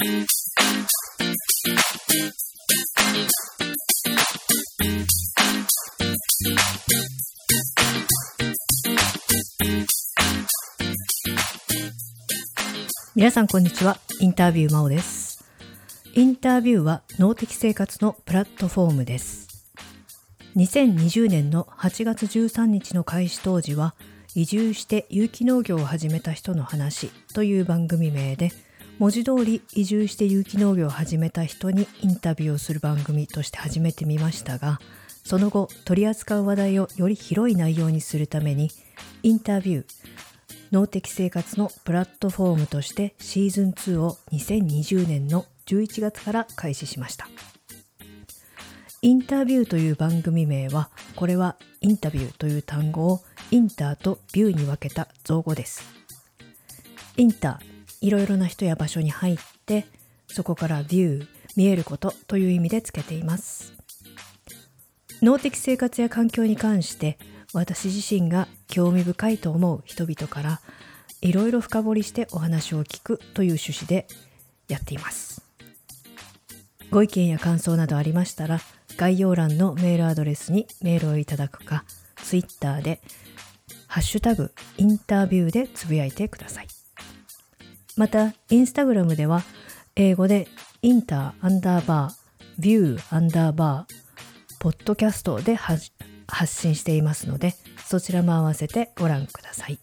皆さんこんにちは。インタビュー真央です。インタビューは脳的生活のプラットフォームです。2020年の8月13日の開始当時は移住して有機農業を始めた人の話という番組名で文字通り移住して有機農業を始めた人にインタビューをする番組として始めてみましたがその後取り扱う話題をより広い内容にするためにインタビュー脳的生活のプラットフォームとしてシーズン2を2020年の11月から開始しました。インタビューという番組名はこれはインタビューという単語をインターとビューに分けた造語です。インターいろいろな人や場所に入ってそこからビュー見えることという意味でつけています。脳的生活や環境に関して私自身が興味深いと思う人々からいろいろ深掘りしてお話を聞くという趣旨でやっています。ご意見や感想などありましたら概要欄のメールアドレスにメールをいただくか Twitter でハッシュタグインタビューでつぶやいてください。またインスタグラムでは英語でインターアンダーバービューアンダーバーポッドキャストで発信していますのでそちらも合わせてご覧ください。